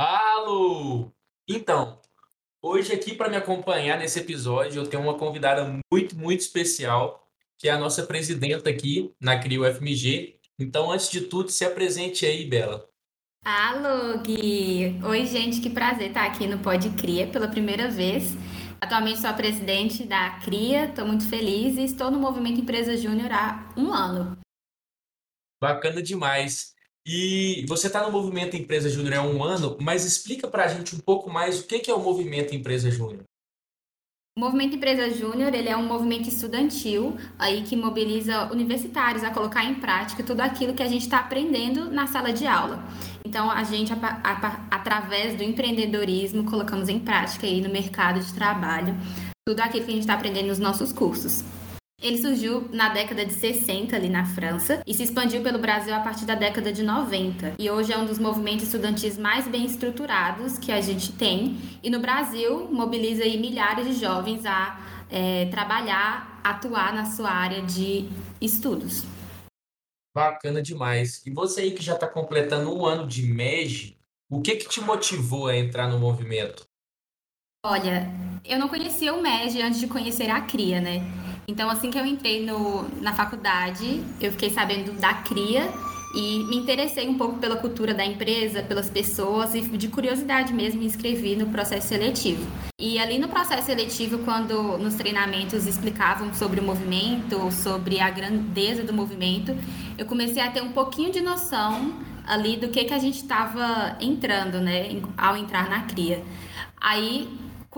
Alô! Então, hoje aqui para me acompanhar nesse episódio, eu tenho uma convidada muito, muito especial, que é a nossa presidenta aqui na CRIO FMG. Então, antes de tudo, se apresente aí, Bela. Alô, Gui! Oi, gente, que prazer estar aqui no Pod Cria pela primeira vez. Atualmente sou a presidente da CRIA, estou muito feliz e estou no Movimento Empresa Júnior há um ano. Bacana demais. E você está no Movimento Empresa Júnior há um ano, mas explica para a gente um pouco mais o que é o Movimento Empresa Júnior. O Movimento Empresa Júnior ele é um movimento estudantil aí que mobiliza universitários a colocar em prática tudo aquilo que a gente está aprendendo na sala de aula. Então, a gente, a, a, através do empreendedorismo, colocamos em prática aí no mercado de trabalho tudo aquilo que a gente está aprendendo nos nossos cursos. Ele surgiu na década de 60 ali na França e se expandiu pelo Brasil a partir da década de 90. E hoje é um dos movimentos estudantis mais bem estruturados que a gente tem. E no Brasil mobiliza aí milhares de jovens a é, trabalhar, atuar na sua área de estudos. Bacana demais. E você aí que já está completando um ano de MEG, o que que te motivou a entrar no movimento? Olha, eu não conhecia o MEG antes de conhecer a CRIA, né? Então, assim que eu entrei no, na faculdade, eu fiquei sabendo da CRIA e me interessei um pouco pela cultura da empresa, pelas pessoas e de curiosidade mesmo me inscrevi no processo seletivo. E ali no processo seletivo, quando nos treinamentos explicavam sobre o movimento, sobre a grandeza do movimento, eu comecei a ter um pouquinho de noção ali do que que a gente estava entrando, né, ao entrar na CRIA. Aí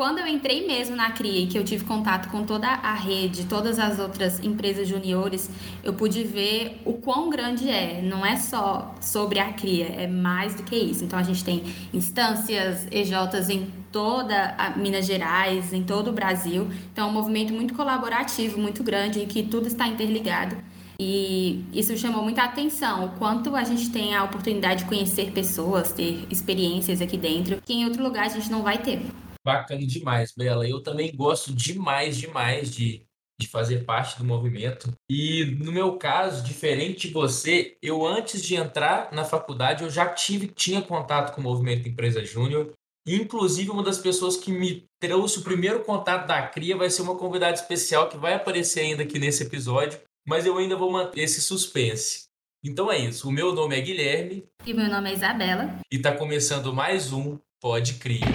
quando eu entrei mesmo na CRIA e que eu tive contato com toda a rede, todas as outras empresas juniores, eu pude ver o quão grande é. Não é só sobre a CRIA, é mais do que isso. Então a gente tem instâncias, EJs em toda Minas Gerais, em todo o Brasil. Então é um movimento muito colaborativo, muito grande, em que tudo está interligado. E isso chamou muita atenção, o quanto a gente tem a oportunidade de conhecer pessoas, ter experiências aqui dentro, que em outro lugar a gente não vai ter. Bacana demais, Bela. Eu também gosto demais, demais de, de fazer parte do movimento. E no meu caso, diferente de você, eu antes de entrar na faculdade, eu já tive, tinha contato com o movimento Empresa Júnior. Inclusive, uma das pessoas que me trouxe o primeiro contato da CRIA vai ser uma convidada especial que vai aparecer ainda aqui nesse episódio, mas eu ainda vou manter esse suspense. Então é isso. O meu nome é Guilherme. E meu nome é Isabela. E está começando mais um Pode Cria.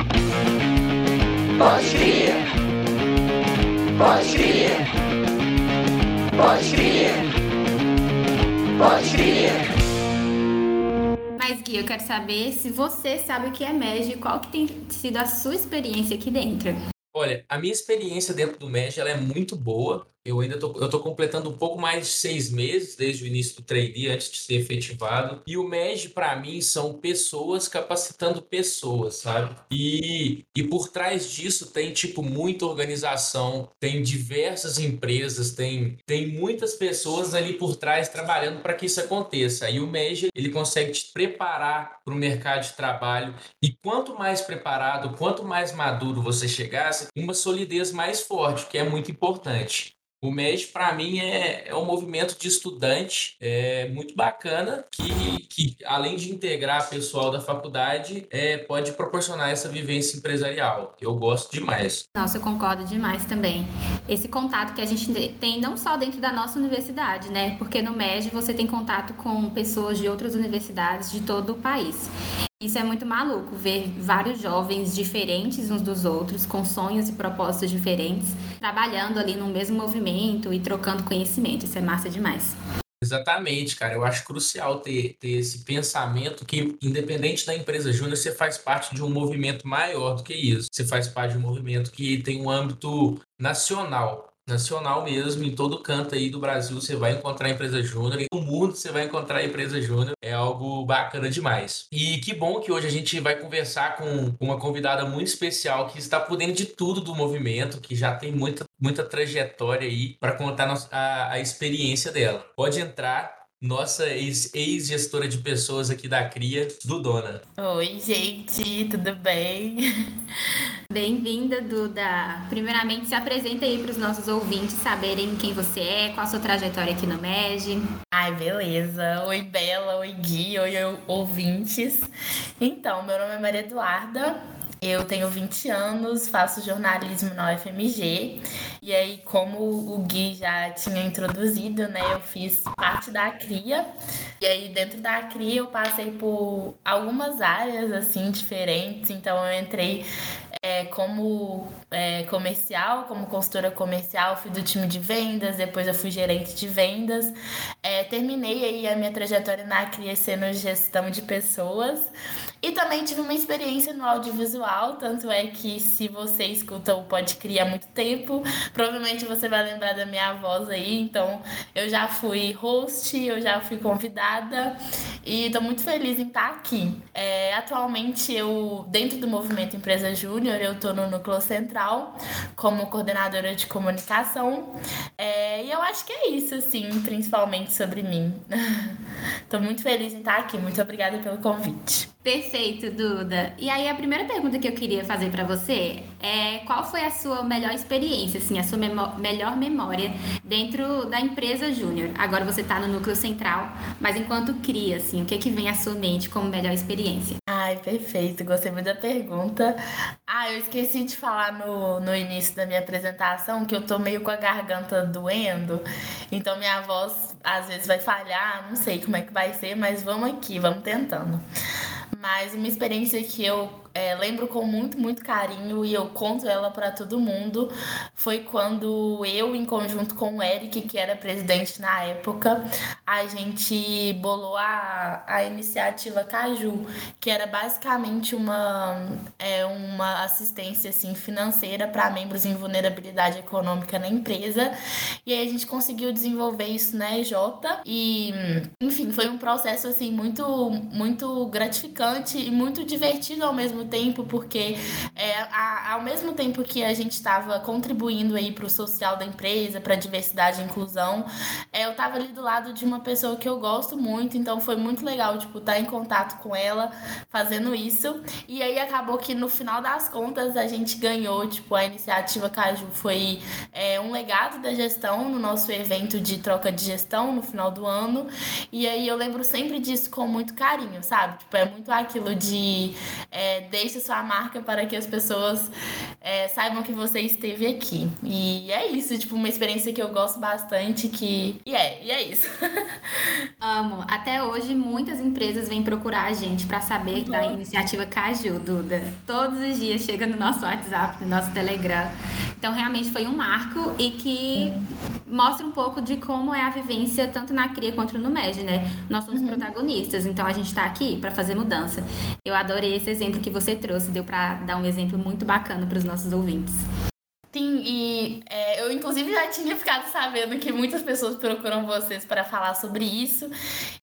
Pode crer. Pode crer. Pode crer. Pode crer. Mas, Gui, eu quero saber se você sabe o que é MEG e qual que tem sido a sua experiência aqui dentro. Olha, a minha experiência dentro do MEG ela é muito boa. Eu ainda tô, eu tô completando um pouco mais de seis meses desde o início do trainee, antes de ser efetivado. E o MEG, para mim, são pessoas capacitando pessoas, sabe? E, e por trás disso tem, tipo, muita organização, tem diversas empresas, tem, tem muitas pessoas ali por trás trabalhando para que isso aconteça. E o MEG, ele consegue te preparar para o mercado de trabalho. E quanto mais preparado, quanto mais maduro você chegasse, uma solidez mais forte, que é muito importante. O MES, para mim, é, é um movimento de estudante é, muito bacana que, que, além de integrar pessoal da faculdade, é, pode proporcionar essa vivência empresarial. Eu gosto demais. Nossa, eu concordo demais também. Esse contato que a gente tem não só dentro da nossa universidade, né? Porque no MED você tem contato com pessoas de outras universidades de todo o país. Isso é muito maluco, ver vários jovens diferentes uns dos outros, com sonhos e propósitos diferentes, trabalhando ali no mesmo movimento e trocando conhecimento. Isso é massa demais. Exatamente, cara. Eu acho crucial ter, ter esse pensamento que, independente da empresa júnior, você faz parte de um movimento maior do que isso. Você faz parte de um movimento que tem um âmbito nacional nacional mesmo, em todo canto aí do Brasil você vai encontrar empresa júnior, no mundo você vai encontrar empresa júnior, é algo bacana demais. E que bom que hoje a gente vai conversar com uma convidada muito especial que está por dentro de tudo do movimento, que já tem muita, muita trajetória aí para contar a, a experiência dela. Pode entrar, nossa ex-gestora de pessoas aqui da CRIA, do Dona. Oi, gente, tudo bem? Bem-vinda, Duda. Primeiramente, se apresenta aí para os nossos ouvintes saberem quem você é, qual a sua trajetória aqui no MED. Ai, beleza. Oi, Bela, oi, Gui, oi, ouvintes. Então, meu nome é Maria Eduarda, eu tenho 20 anos, faço jornalismo na UFMG. E aí, como o Gui já tinha introduzido, né, eu fiz parte da CRIA. E aí, dentro da CRIA, eu passei por algumas áreas, assim, diferentes. Então, eu entrei é, como é, comercial, como consultora comercial, fui do time de vendas, depois eu fui gerente de vendas. É, terminei aí a minha trajetória na CRIA sendo gestão de pessoas. E também tive uma experiência no audiovisual, tanto é que se você escuta o Pode Criar há muito tempo, provavelmente você vai lembrar da minha voz aí. Então, eu já fui host, eu já fui convidada e estou muito feliz em estar aqui. É, atualmente, eu, dentro do movimento Empresa Júnior, eu estou no Núcleo Central como coordenadora de comunicação. É, e eu acho que é isso, assim, principalmente sobre mim. Estou muito feliz em estar aqui. Muito obrigada pelo convite. Perfeito, Duda. E aí a primeira pergunta que eu queria fazer para você é qual foi a sua melhor experiência, assim, a sua melhor memória dentro da empresa Júnior? Agora você está no núcleo central, mas enquanto cria, assim, o que é que vem à sua mente como melhor experiência? Ai, perfeito. Gostei muito da pergunta. Ah, eu esqueci de falar no, no início da minha apresentação que eu tô meio com a garganta doendo, então minha voz às vezes vai falhar, não sei como é que vai ser, mas vamos aqui, vamos tentando. Mas uma experiência que eu é, lembro com muito, muito carinho e eu conto ela para todo mundo. Foi quando eu, em conjunto com o Eric, que era presidente na época, a gente bolou a, a iniciativa Caju, que era basicamente uma, é, uma assistência assim, financeira para membros em vulnerabilidade econômica na empresa. E aí a gente conseguiu desenvolver isso na EJ. E, enfim, foi um processo assim, muito, muito gratificante e muito divertido ao mesmo tempo, porque é, a, ao mesmo tempo que a gente estava contribuindo aí para o social da empresa, para diversidade e inclusão, é, eu estava ali do lado de uma pessoa que eu gosto muito, então foi muito legal, tipo, estar tá em contato com ela, fazendo isso. E aí acabou que no final das contas a gente ganhou, tipo, a iniciativa Caju foi é, um legado da gestão no nosso evento de troca de gestão no final do ano. E aí eu lembro sempre disso com muito carinho, sabe? Tipo, é muito aquilo de é, deixe sua marca para que as pessoas é, saibam que você esteve aqui. E é isso, tipo, uma experiência que eu gosto bastante, que... E é, e é isso. Amo. Até hoje, muitas empresas vêm procurar a gente para saber uhum. da iniciativa Caju, Duda. Todos os dias chega no nosso WhatsApp, no nosso Telegram. Então, realmente foi um marco e que mostra um pouco de como é a vivência tanto na CRIA quanto no MED, né? Nós somos uhum. protagonistas, então a gente está aqui para fazer mudança. Eu adorei esse exemplo que você trouxe, deu para dar um exemplo muito bacana para os nossos ouvintes. Sim, e é, eu inclusive já tinha ficado sabendo que muitas pessoas procuram vocês para falar sobre isso.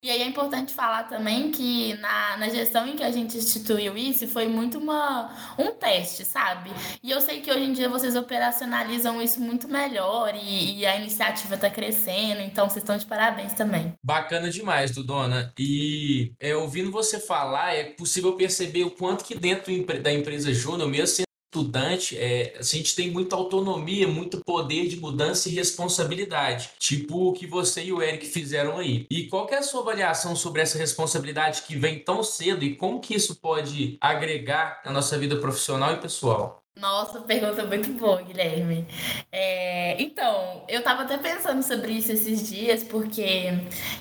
E aí é importante falar também que na, na gestão em que a gente instituiu isso foi muito uma, um teste, sabe? E eu sei que hoje em dia vocês operacionalizam isso muito melhor e, e a iniciativa está crescendo, então vocês estão de parabéns também. Bacana demais, Dudona. E é, ouvindo você falar, é possível perceber o quanto que dentro da empresa Júnior, mesmo estudante, é, a gente tem muita autonomia, muito poder de mudança e responsabilidade, tipo o que você e o Eric fizeram aí. E qual é a sua avaliação sobre essa responsabilidade que vem tão cedo e como que isso pode agregar na nossa vida profissional e pessoal? Nossa, pergunta muito boa, Guilherme. É, então, eu tava até pensando sobre isso esses dias, porque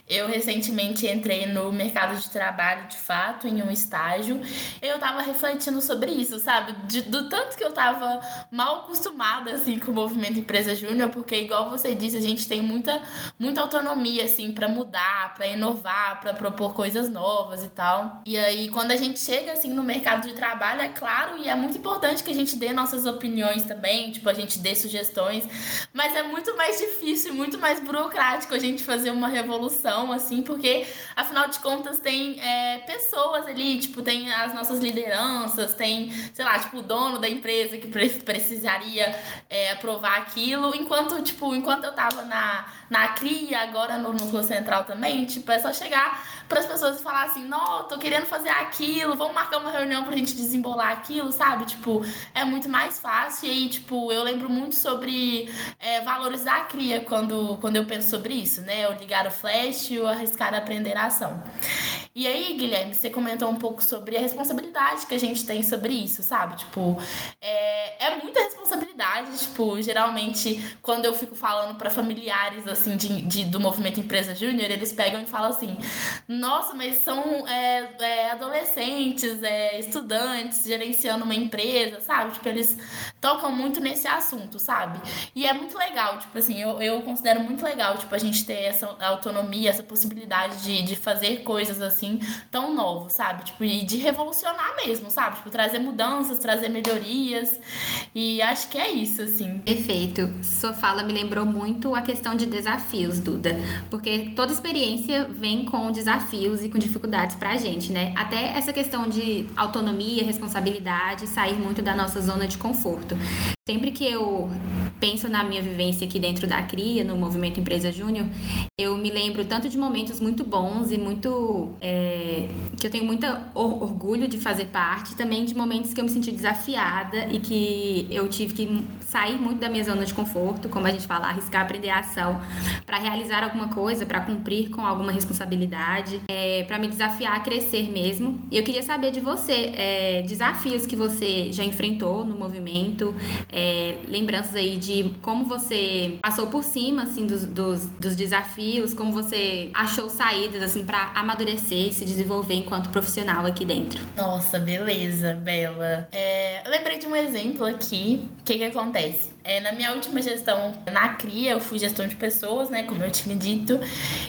eu recentemente entrei no mercado de trabalho de fato, em um estágio, eu tava refletindo sobre isso, sabe? De, do tanto que eu tava mal acostumada, assim, com o movimento Empresa Júnior, porque, igual você disse, a gente tem muita, muita autonomia, assim, para mudar, para inovar, para propor coisas novas e tal. E aí, quando a gente chega, assim, no mercado de trabalho, é claro, e é muito importante que a gente dê nossas opiniões também, tipo, a gente dê sugestões, mas é muito mais difícil, muito mais burocrático a gente fazer uma revolução, assim, porque afinal de contas tem é, pessoas ali, tipo, tem as nossas lideranças, tem, sei lá, tipo, o dono da empresa que precisaria é, aprovar aquilo, enquanto, tipo, enquanto eu tava na, na CRIA, agora no Núcleo Central também, tipo, é só chegar para as pessoas falar assim, não, tô querendo fazer aquilo, vamos marcar uma reunião pra gente desembolar aquilo, sabe? Tipo, é muito mais fácil. E aí, tipo, eu lembro muito sobre é, valorizar a cria quando, quando eu penso sobre isso, né? O ligar o flash e o arriscar aprender a ação. E aí, Guilherme, você comentou um pouco sobre a responsabilidade que a gente tem sobre isso, sabe? Tipo, é, é muita responsabilidade. Tipo, geralmente, quando eu fico falando para familiares, assim, de, de, do movimento Empresa Júnior, eles pegam e falam assim: nossa, mas são é, é, adolescentes, é, estudantes gerenciando uma empresa, sabe? Tipo, eles tocam muito nesse assunto, sabe? E é muito legal, tipo assim, eu, eu considero muito legal, tipo, a gente ter essa autonomia, essa possibilidade de, de fazer coisas assim tão novas, sabe? Tipo, e de revolucionar mesmo, sabe? Tipo, trazer mudanças, trazer melhorias. E acho que é isso, assim. Perfeito. Sua fala me lembrou muito a questão de desafios, Duda. Porque toda experiência vem com desafios e com dificuldades pra gente, né? Até essa questão de autonomia, responsabilidade, sair muito da nossa zona de conforto. Sempre que eu penso na minha vivência aqui dentro da CRIA, no Movimento Empresa Júnior, eu me lembro tanto de momentos muito bons e muito. É, que eu tenho muito orgulho de fazer parte, também de momentos que eu me senti desafiada e que eu tive que sair muito da minha zona de conforto, como a gente fala, arriscar aprender a ação, para realizar alguma coisa, para cumprir com alguma responsabilidade, é, para me desafiar a crescer mesmo. E eu queria saber de você, é, desafios que você já enfrentou no movimento, é, lembranças aí de como você passou por cima, assim, dos, dos, dos desafios, como você achou saídas, assim, para amadurecer e se desenvolver enquanto profissional aqui dentro. Nossa, beleza, Bela. É, lembrei de um exemplo aqui. O que que acontece? É, na minha última gestão na CRIA, eu fui gestão de pessoas, né? Como eu tinha dito.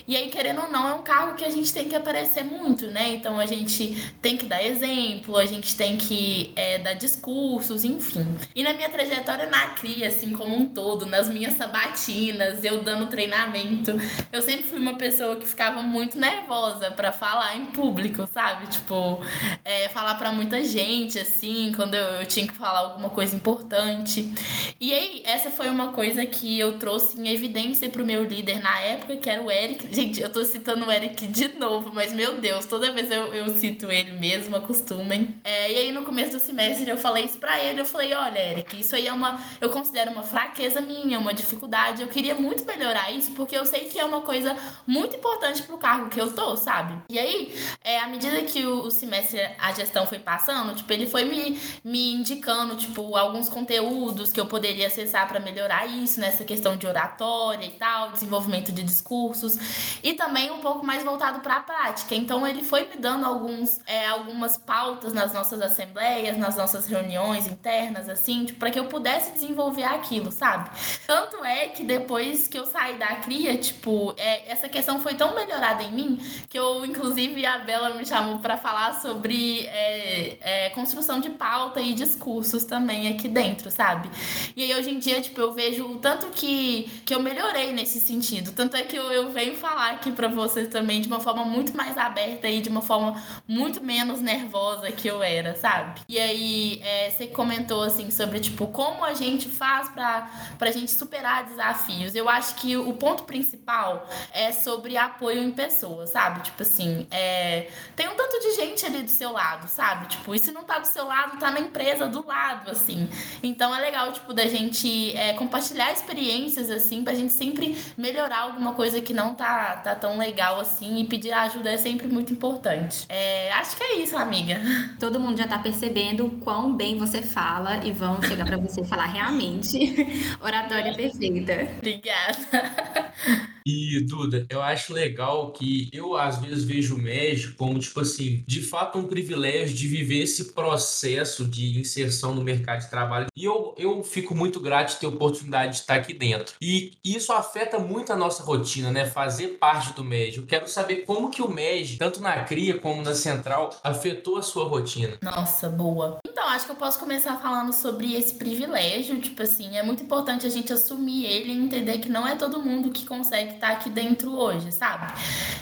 E aí, querendo ou não, é um cargo que a gente tem que aparecer muito, né? Então a gente tem que dar exemplo, a gente tem que é, dar discursos, enfim. E na minha trajetória na CRIA, assim como um todo, nas minhas sabatinas, eu dando treinamento, eu sempre fui uma pessoa que ficava muito nervosa para falar em público, sabe? Tipo, é, falar para muita gente, assim, quando eu, eu tinha que falar alguma coisa importante. E aí, aí, essa foi uma coisa que eu trouxe em evidência pro meu líder na época, que era o Eric. Gente, eu tô citando o Eric de novo, mas meu Deus, toda vez eu, eu cito ele mesmo, acostumem. É, e aí, no começo do semestre, eu falei isso pra ele. Eu falei: olha, Eric, isso aí é uma. Eu considero uma fraqueza minha, uma dificuldade. Eu queria muito melhorar isso, porque eu sei que é uma coisa muito importante pro cargo que eu tô, sabe? E aí, é, à medida que o, o semestre, a gestão foi passando, tipo, ele foi me, me indicando, tipo, alguns conteúdos que eu poderia acessar para melhorar isso, nessa questão de oratória e tal, desenvolvimento de discursos, e também um pouco mais voltado para a prática. Então ele foi me dando alguns, é, algumas pautas nas nossas assembleias, nas nossas reuniões internas, assim, tipo, para que eu pudesse desenvolver aquilo, sabe? Tanto é que depois que eu saí da CRIA, tipo, é, essa questão foi tão melhorada em mim que eu, inclusive, a Bela me chamou para falar sobre é, é, construção de pauta e discursos também aqui dentro, sabe? E aí hoje em dia, tipo, eu vejo o tanto que, que eu melhorei nesse sentido. Tanto é que eu, eu venho falar aqui pra vocês também de uma forma muito mais aberta e de uma forma muito menos nervosa que eu era, sabe? E aí, é, você comentou, assim, sobre, tipo, como a gente faz pra, pra gente superar desafios. Eu acho que o ponto principal é sobre apoio em pessoas, sabe? Tipo assim, é, tem um tanto de gente ali do seu lado, sabe? Tipo, e se não tá do seu lado, tá na empresa do lado, assim. Então é legal, tipo, da gente gente é, compartilhar experiências, assim, pra gente sempre melhorar alguma coisa que não tá, tá tão legal assim e pedir ajuda é sempre muito importante. É, acho que é isso, amiga. Todo mundo já tá percebendo o quão bem você fala e vão chegar para você falar realmente. Oratória perfeita. Obrigada. E, Duda, eu acho legal que eu, às vezes, vejo o MEG como, tipo assim, de fato, um privilégio de viver esse processo de inserção no mercado de trabalho. E eu, eu fico muito grato de ter a oportunidade de estar aqui dentro. E isso afeta muito a nossa rotina, né? Fazer parte do MEG. Eu quero saber como que o MEG, tanto na CRIA como na Central, afetou a sua rotina. Nossa, boa. Então, acho que eu posso começar falando sobre esse privilégio. Tipo assim, é muito importante a gente assumir ele e entender que não é todo mundo que consegue estar aqui dentro hoje, sabe?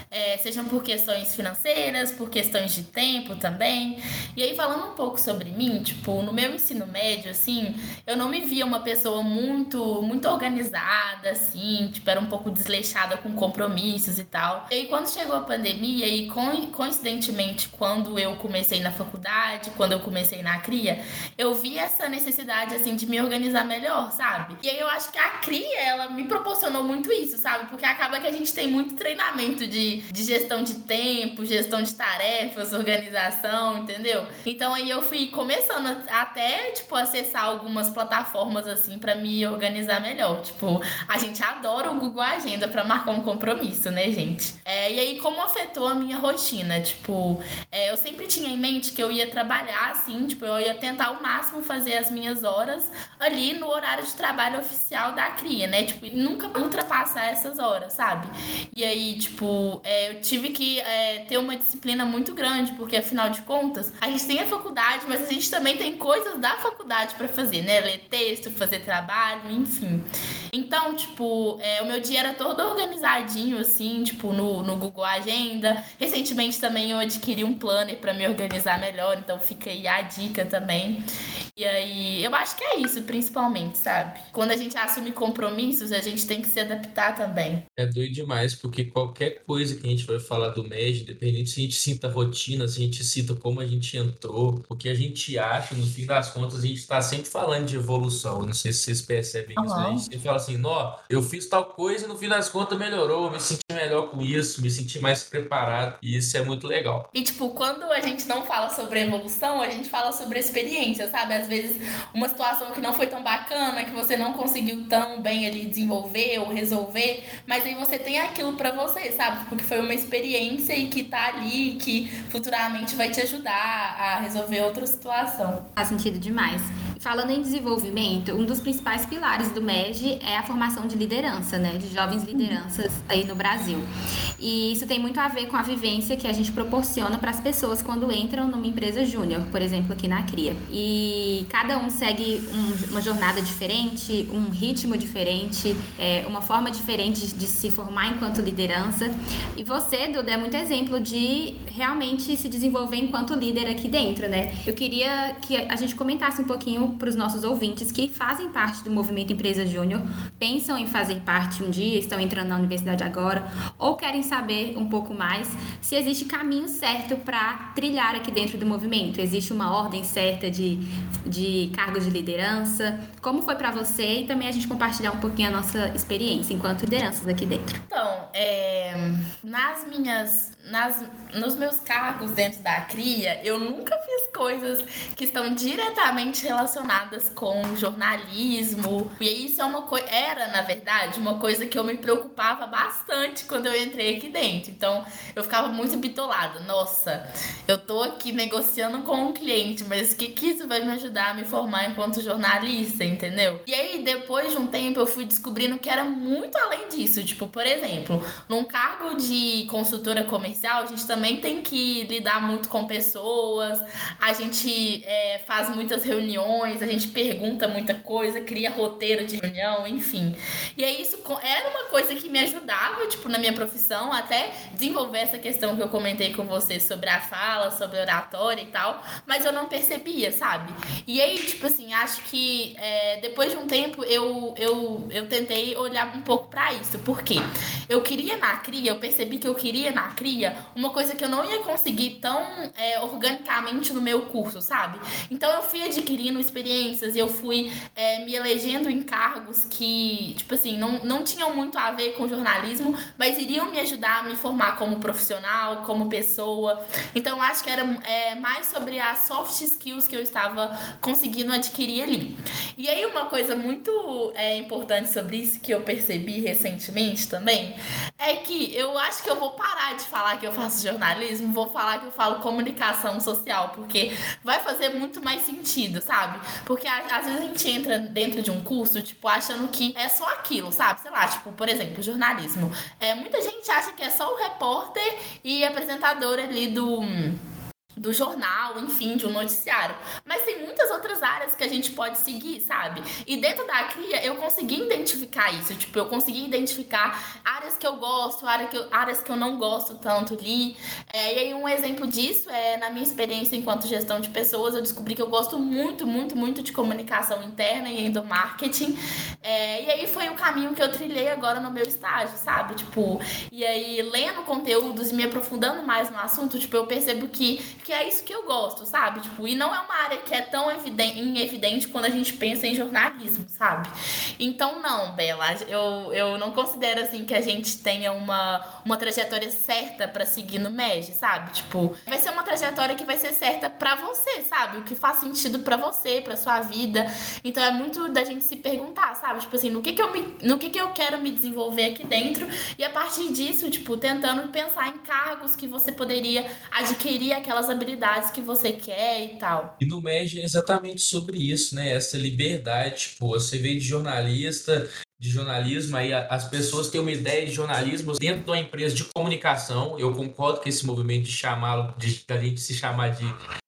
É, sejam por questões financeiras, por questões de tempo também. E aí, falando um pouco sobre mim, tipo, no meu ensino médio, assim, eu não me via uma pessoa muito, muito organizada, assim, tipo, era um pouco desleixada com compromissos e tal. E aí, quando chegou a pandemia, e coincidentemente, quando eu comecei na faculdade, quando eu comecei na CRIA, eu vi essa necessidade, assim, de me organizar melhor, sabe? E aí eu acho que a CRIA, ela me proporcionou muito isso, sabe? Porque acaba que a gente tem muito treinamento de, de gestão de tempo, gestão de tarefas, organização, entendeu? Então aí eu fui começando até, tipo, acessar algumas plataformas, assim, para me organizar melhor. Tipo, a gente adora o Google Agenda para marcar um compromisso, né, gente? É, e aí, como afetou a minha rotina? Tipo, é, eu sempre tinha em mente que eu ia trabalhar, assim, tipo, eu ia tentar ao máximo fazer as minhas horas ali no horário de trabalho oficial da CRIA, né? Tipo, nunca ultrapassar essas horas, sabe? E aí, tipo, é, eu tive que é, ter uma disciplina muito grande, porque afinal de contas, a gente tem a faculdade, mas a gente também tem coisas da faculdade para fazer, né? Ler texto, fazer trabalho, enfim. Então, tipo, é, o meu dia era todo organizadinho, assim, tipo, no, no Google Agenda. Recentemente também eu adquiri um planner para me organizar melhor, então fica aí a dica também. E aí, eu acho que é isso, principalmente, sabe? Quando a gente assume compromissos, a gente tem que se adaptar também. É doido demais, porque qualquer coisa que a gente vai falar do MED, independente se a gente sinta rotina, se a gente cita como a gente entrou, o que a gente acha, no fim das contas, a gente está sempre falando de evolução. Não sei se vocês percebem uhum. isso. Né? A gente sempre fala assim, nó, eu fiz tal coisa e no fim das contas melhorou, me senti melhor com isso, me senti mais preparado. E isso é muito legal. E, tipo, quando a gente não fala sobre evolução, a gente fala sobre experiência, sabe? Às vezes, uma situação que não foi tão bacana, que você não conseguiu tão bem ali desenvolver ou resolver, mas aí você tem aquilo para você, sabe? Porque foi uma experiência e que tá ali, que futuramente vai te ajudar a resolver outra situação. Faz sentido demais. Falando em desenvolvimento, um dos principais pilares do MEG é a formação de liderança, né? De jovens lideranças aí no Brasil. E isso tem muito a ver com a vivência que a gente proporciona para as pessoas quando entram numa empresa júnior, por exemplo, aqui na CRIA. E cada um segue um, uma jornada diferente, um ritmo diferente, é, uma forma diferente de se formar enquanto liderança. E você, Duda, é muito exemplo de realmente se desenvolver enquanto líder aqui dentro, né? Eu queria que a gente comentasse um pouquinho para os nossos ouvintes que fazem parte do movimento Empresa Júnior, pensam em fazer parte um dia, estão entrando na universidade agora, ou querem saber um pouco mais se existe caminho certo para trilhar aqui dentro do movimento. Existe uma ordem certa de, de cargos de liderança? Como foi para você? E também a gente compartilhar um pouquinho a nossa experiência enquanto lideranças aqui dentro. Então, é, nas minhas nas, nos meus cargos dentro da CRIA, eu nunca fiz coisas que estão diretamente relacionadas com jornalismo. E isso é uma coisa. Era, na verdade, uma coisa que eu me preocupava bastante quando eu entrei aqui dentro. Então, eu ficava muito bitolada. Nossa, eu tô aqui negociando com um cliente, mas o que, que isso vai me ajudar a me formar enquanto jornalista, entendeu? E aí, depois de um tempo, eu fui descobrindo que era muito além disso. Tipo, por exemplo, num cargo de consultora comercial, comercial, a gente também tem que lidar muito com pessoas, a gente é, faz muitas reuniões, a gente pergunta muita coisa, cria roteiro de reunião, enfim. E aí isso era uma coisa que me ajudava, tipo, na minha profissão, até desenvolver essa questão que eu comentei com você sobre a fala, sobre a oratória e tal, mas eu não percebia, sabe? E aí, tipo assim, acho que é, depois de um tempo eu, eu, eu tentei olhar um pouco para isso, porque eu queria na cria, eu percebi que eu queria na cria uma coisa que eu não ia conseguir tão é, organicamente no meu curso, sabe? Então eu fui adquirindo experiências, eu fui é, me elegendo em cargos que, tipo assim, não, não tinham muito a ver com jornalismo, mas iriam me ajudar a me formar como profissional, como pessoa. Então acho que era é, mais sobre as soft skills que eu estava conseguindo adquirir ali. E aí uma coisa muito é, importante sobre isso que eu percebi recentemente também é que eu acho que eu vou parar de falar que eu faço jornalismo, vou falar que eu falo comunicação social, porque vai fazer muito mais sentido, sabe? Porque às vezes a gente entra dentro de um curso, tipo, achando que é só aquilo, sabe? Sei lá, tipo, por exemplo, jornalismo. É, muita gente acha que é só o repórter e apresentador ali do do jornal, enfim, de um noticiário. Mas tem muitas outras áreas que a gente pode seguir, sabe? E dentro da CRIA eu consegui identificar isso. Tipo, eu consegui identificar áreas que eu gosto, áreas que eu, áreas que eu não gosto tanto ali. É, e aí um exemplo disso é na minha experiência enquanto gestão de pessoas, eu descobri que eu gosto muito, muito, muito de comunicação interna e endomarketing. É, e aí foi o caminho que eu trilhei agora no meu estágio, sabe? Tipo, e aí lendo conteúdos e me aprofundando mais no assunto, tipo, eu percebo que, que é isso que eu gosto, sabe? Tipo, e não é uma área que é tão evidente, evidente quando a gente pensa em jornalismo, sabe? Então, não, Bela, eu, eu não considero assim que a gente tenha uma, uma trajetória certa para seguir no MEG, sabe? Tipo, vai ser uma trajetória que vai ser certa para você, sabe? O que faz sentido para você, para sua vida. Então é muito da gente se perguntar, sabe? Tipo assim, no que que eu me, no que que eu quero me desenvolver aqui dentro e a partir disso, tipo, tentando pensar em cargos que você poderia adquirir aquelas habilidades que você quer e tal. E no MEG é exatamente sobre isso, né? Essa liberdade, tipo, você veio de jornalista, de jornalismo, aí as pessoas têm uma ideia de jornalismo dentro de uma empresa de comunicação. Eu concordo com esse movimento de chamá-lo, de a gente se chamar de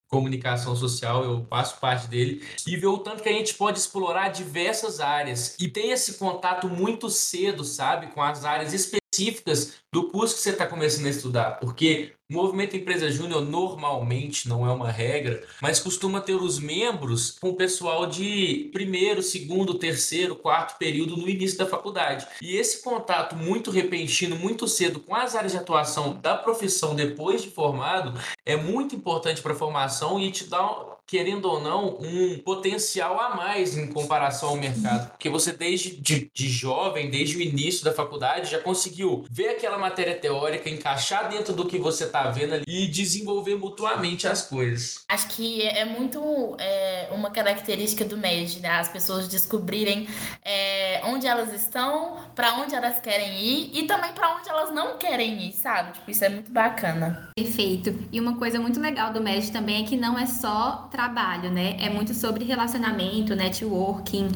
comunicação social, eu faço parte dele, e ver o tanto que a gente pode explorar diversas áreas e tem esse contato muito cedo, sabe, com as áreas específicas do curso que você está começando a estudar, porque o movimento Empresa Júnior normalmente não é uma regra, mas costuma ter os membros com o pessoal de primeiro, segundo, terceiro, quarto período no início da faculdade. E esse contato muito repentino, muito cedo com as áreas de atuação da profissão depois de formado é muito importante para a formação e te dá querendo ou não, um potencial a mais em comparação ao mercado. Porque você, desde de, de, jovem, desde o início da faculdade, já conseguiu ver aquela matéria teórica, encaixar dentro do que você está vendo ali e desenvolver mutuamente as coisas. Acho que é muito é, uma característica do MED, né? As pessoas descobrirem é, onde elas estão, para onde elas querem ir e também para onde elas não querem ir, sabe? Tipo, isso é muito bacana. Perfeito. E uma coisa muito legal do MED também é que não é só trabalho, né? É muito sobre relacionamento, networking,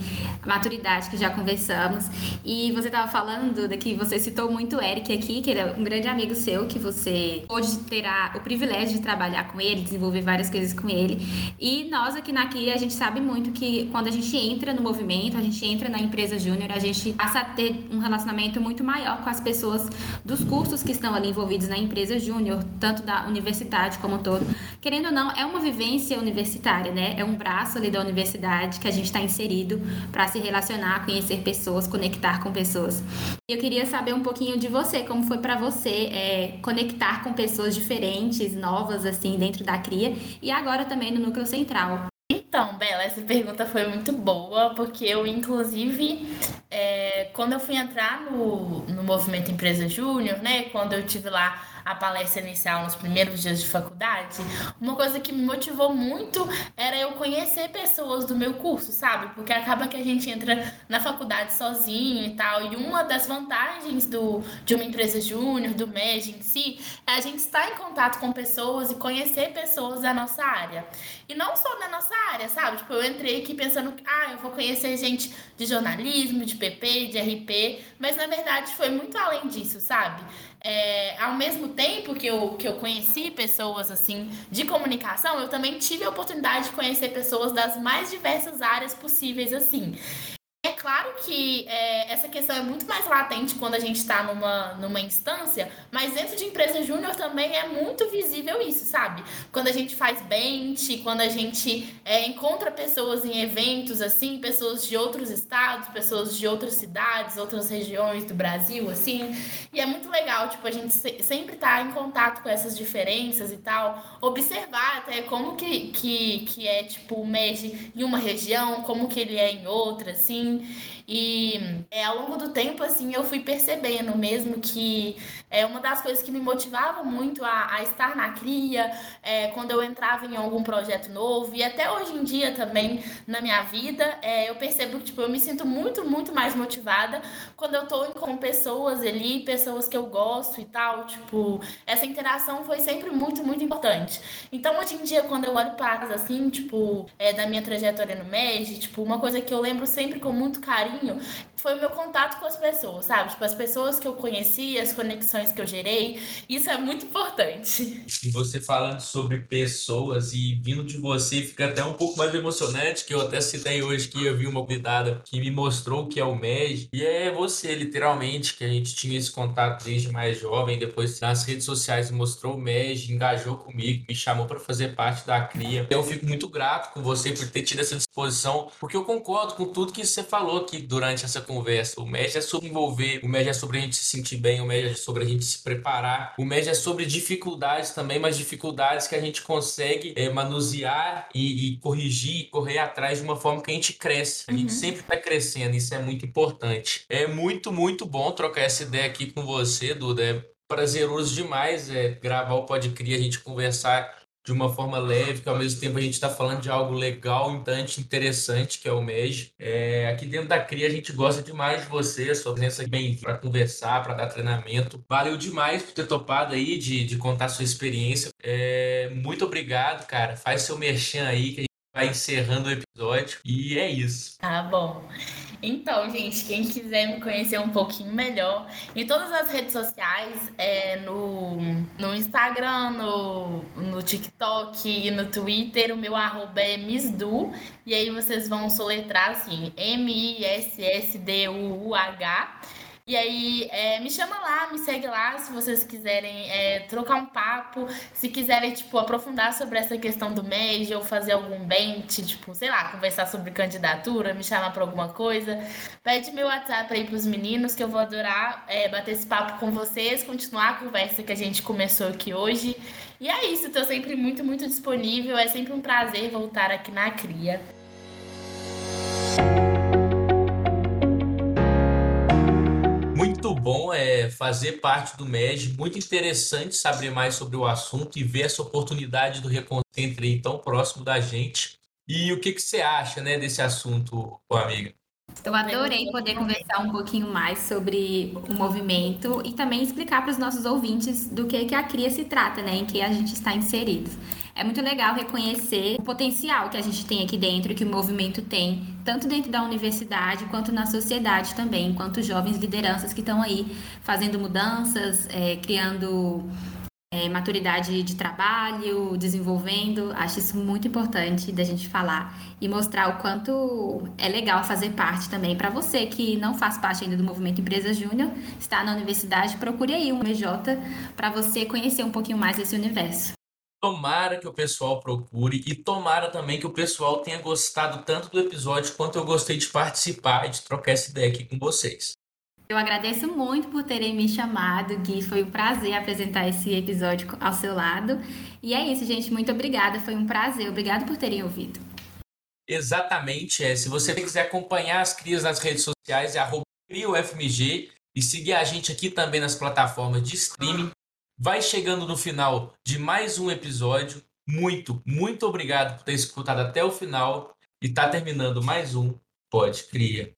maturidade, que já conversamos. E você estava falando que você citou muito o Eric aqui, que ele é um grande amigo seu, que você pôde ter o privilégio de trabalhar com ele, desenvolver várias coisas com ele. E nós aqui na Kia, a gente sabe muito que quando a gente entra no movimento, a gente entra na empresa júnior, a gente passa a ter um relacionamento muito maior com as pessoas dos cursos que estão ali envolvidos na empresa júnior, tanto da universidade como todo. Querendo ou não, é uma vivência universitária, né? É um braço ali da universidade que a gente está inserido para se relacionar, conhecer pessoas, conectar com pessoas. Eu queria saber um pouquinho de você, como foi para você é, conectar com pessoas diferentes, novas, assim, dentro da CRIA e agora também no Núcleo Central. Então, Bela, essa pergunta foi muito boa, porque eu, inclusive, é, quando eu fui entrar no, no Movimento Empresa Júnior, né, quando eu tive lá a palestra inicial nos primeiros dias de faculdade, uma coisa que me motivou muito era eu conhecer pessoas do meu curso, sabe? Porque acaba que a gente entra na faculdade sozinho e tal, e uma das vantagens do, de uma empresa júnior, do MEG em si, é a gente estar em contato com pessoas e conhecer pessoas da nossa área. E não só da nossa área, sabe? Tipo, eu entrei aqui pensando, ah, eu vou conhecer gente de jornalismo, de PP, de RP, mas na verdade foi muito além disso, sabe? É, ao mesmo tempo que eu, que eu conheci pessoas assim de comunicação, eu também tive a oportunidade de conhecer pessoas das mais diversas áreas possíveis assim. É claro que é, essa questão é muito mais latente quando a gente está numa, numa instância, mas dentro de empresa júnior também é muito visível isso, sabe? Quando a gente faz bench, quando a gente é, encontra pessoas em eventos, assim, pessoas de outros estados, pessoas de outras cidades, outras regiões do Brasil, assim, e é muito legal, tipo, a gente se, sempre tá em contato com essas diferenças e tal, observar até como que, que, que é, tipo, o MEG em uma região, como que ele é em outra, assim, e é, ao longo do tempo, assim, eu fui percebendo mesmo que é uma das coisas que me motivava muito a, a estar na cria, é, quando eu entrava em algum projeto novo, e até hoje em dia também na minha vida, é, eu percebo que tipo, eu me sinto muito, muito mais motivada quando eu tô com pessoas ali, pessoas que eu gosto e tal. Tipo, essa interação foi sempre muito, muito importante. Então, hoje em dia, quando eu olho para assim, tipo, é, da minha trajetória no MED, tipo, uma coisa que eu lembro sempre com muito carinho foi o meu contato com as pessoas, sabe? Tipo, as pessoas que eu conheci, as conexões que eu gerei. Isso é muito importante. E você falando sobre pessoas e vindo de você, fica até um pouco mais emocionante, que eu até citei hoje que eu vi uma convidada que me mostrou o que é o MED. E é você, literalmente, que a gente tinha esse contato desde mais jovem, depois nas redes sociais mostrou o MED, engajou comigo, me chamou para fazer parte da CRIA. Eu fico muito grato com você por ter tido essa disposição, porque eu concordo com tudo que você falou aqui durante essa conversa. O MED é sobre envolver, o MED é sobre a gente se sentir bem, o MED é sobre a gente se preparar, o MED é sobre dificuldades também, mas dificuldades que a gente consegue é, manusear e, e corrigir, correr atrás de uma forma que a gente cresce. A gente Uhum. sempre está crescendo, isso é muito importante. É muito, muito bom trocar essa ideia aqui com você, Duda. É prazeroso demais é, gravar o Pode Cria, a gente conversar de uma forma leve, que ao mesmo tempo a gente está falando de algo legal, importante, interessante, que é o MEG. É, aqui dentro da CRIA a gente gosta demais de você, sua presença aqui bem para conversar, para dar treinamento. Valeu demais por ter topado aí de, de contar sua experiência. É, muito obrigado, cara. Faz seu merchan aí, que a vai encerrando o episódio. E é isso. Tá bom. Então, gente, quem quiser me conhecer um pouquinho melhor, em todas as redes sociais, é, no, no Instagram, no, no TikTok e no Twitter, o meu arroba é Misdu. E aí vocês vão soletrar assim, M-I-S-S-D-U-U-H. E aí, é, me chama lá, me segue lá, se vocês quiserem é, trocar um papo, se quiserem, tipo, aprofundar sobre essa questão do MEG ou fazer algum bench, tipo, sei lá, conversar sobre candidatura, me chamar pra alguma coisa, pede meu WhatsApp aí pros meninos, que eu vou adorar é, bater esse papo com vocês, continuar a conversa que a gente começou aqui hoje. E é isso, tô sempre muito, muito disponível, é sempre um prazer voltar aqui na CRIA. Bom é fazer parte do MED, muito interessante saber mais sobre o assunto e ver essa oportunidade do Reconcentro aí tão próximo da gente. E o que, que você acha né, desse assunto, amiga? Eu adorei poder conversar um pouquinho mais sobre o movimento e também explicar para os nossos ouvintes do que, que a CRIA se trata, né? Em que a gente está inserido. É muito legal reconhecer o potencial que a gente tem aqui dentro, que o movimento tem, tanto dentro da universidade quanto na sociedade também, enquanto jovens lideranças que estão aí fazendo mudanças, é, criando é, maturidade de trabalho, desenvolvendo. Acho isso muito importante da gente falar e mostrar o quanto é legal fazer parte também. Para você que não faz parte ainda do movimento Empresa Júnior, está na universidade, procure aí um MJ para você conhecer um pouquinho mais desse universo. Tomara que o pessoal procure e tomara também que o pessoal tenha gostado tanto do episódio quanto eu gostei de participar e de trocar essa ideia aqui com vocês. Eu agradeço muito por terem me chamado, Gui. Foi um prazer apresentar esse episódio ao seu lado. E é isso, gente. Muito obrigada. Foi um prazer. Obrigado por terem ouvido. Exatamente. É. Se você quiser acompanhar as crias nas redes sociais, é arroba CriaUFMG e seguir a gente aqui também nas plataformas de streaming. Vai chegando no final de mais um episódio. Muito, muito obrigado por ter escutado até o final e tá terminando mais um Pode Cria.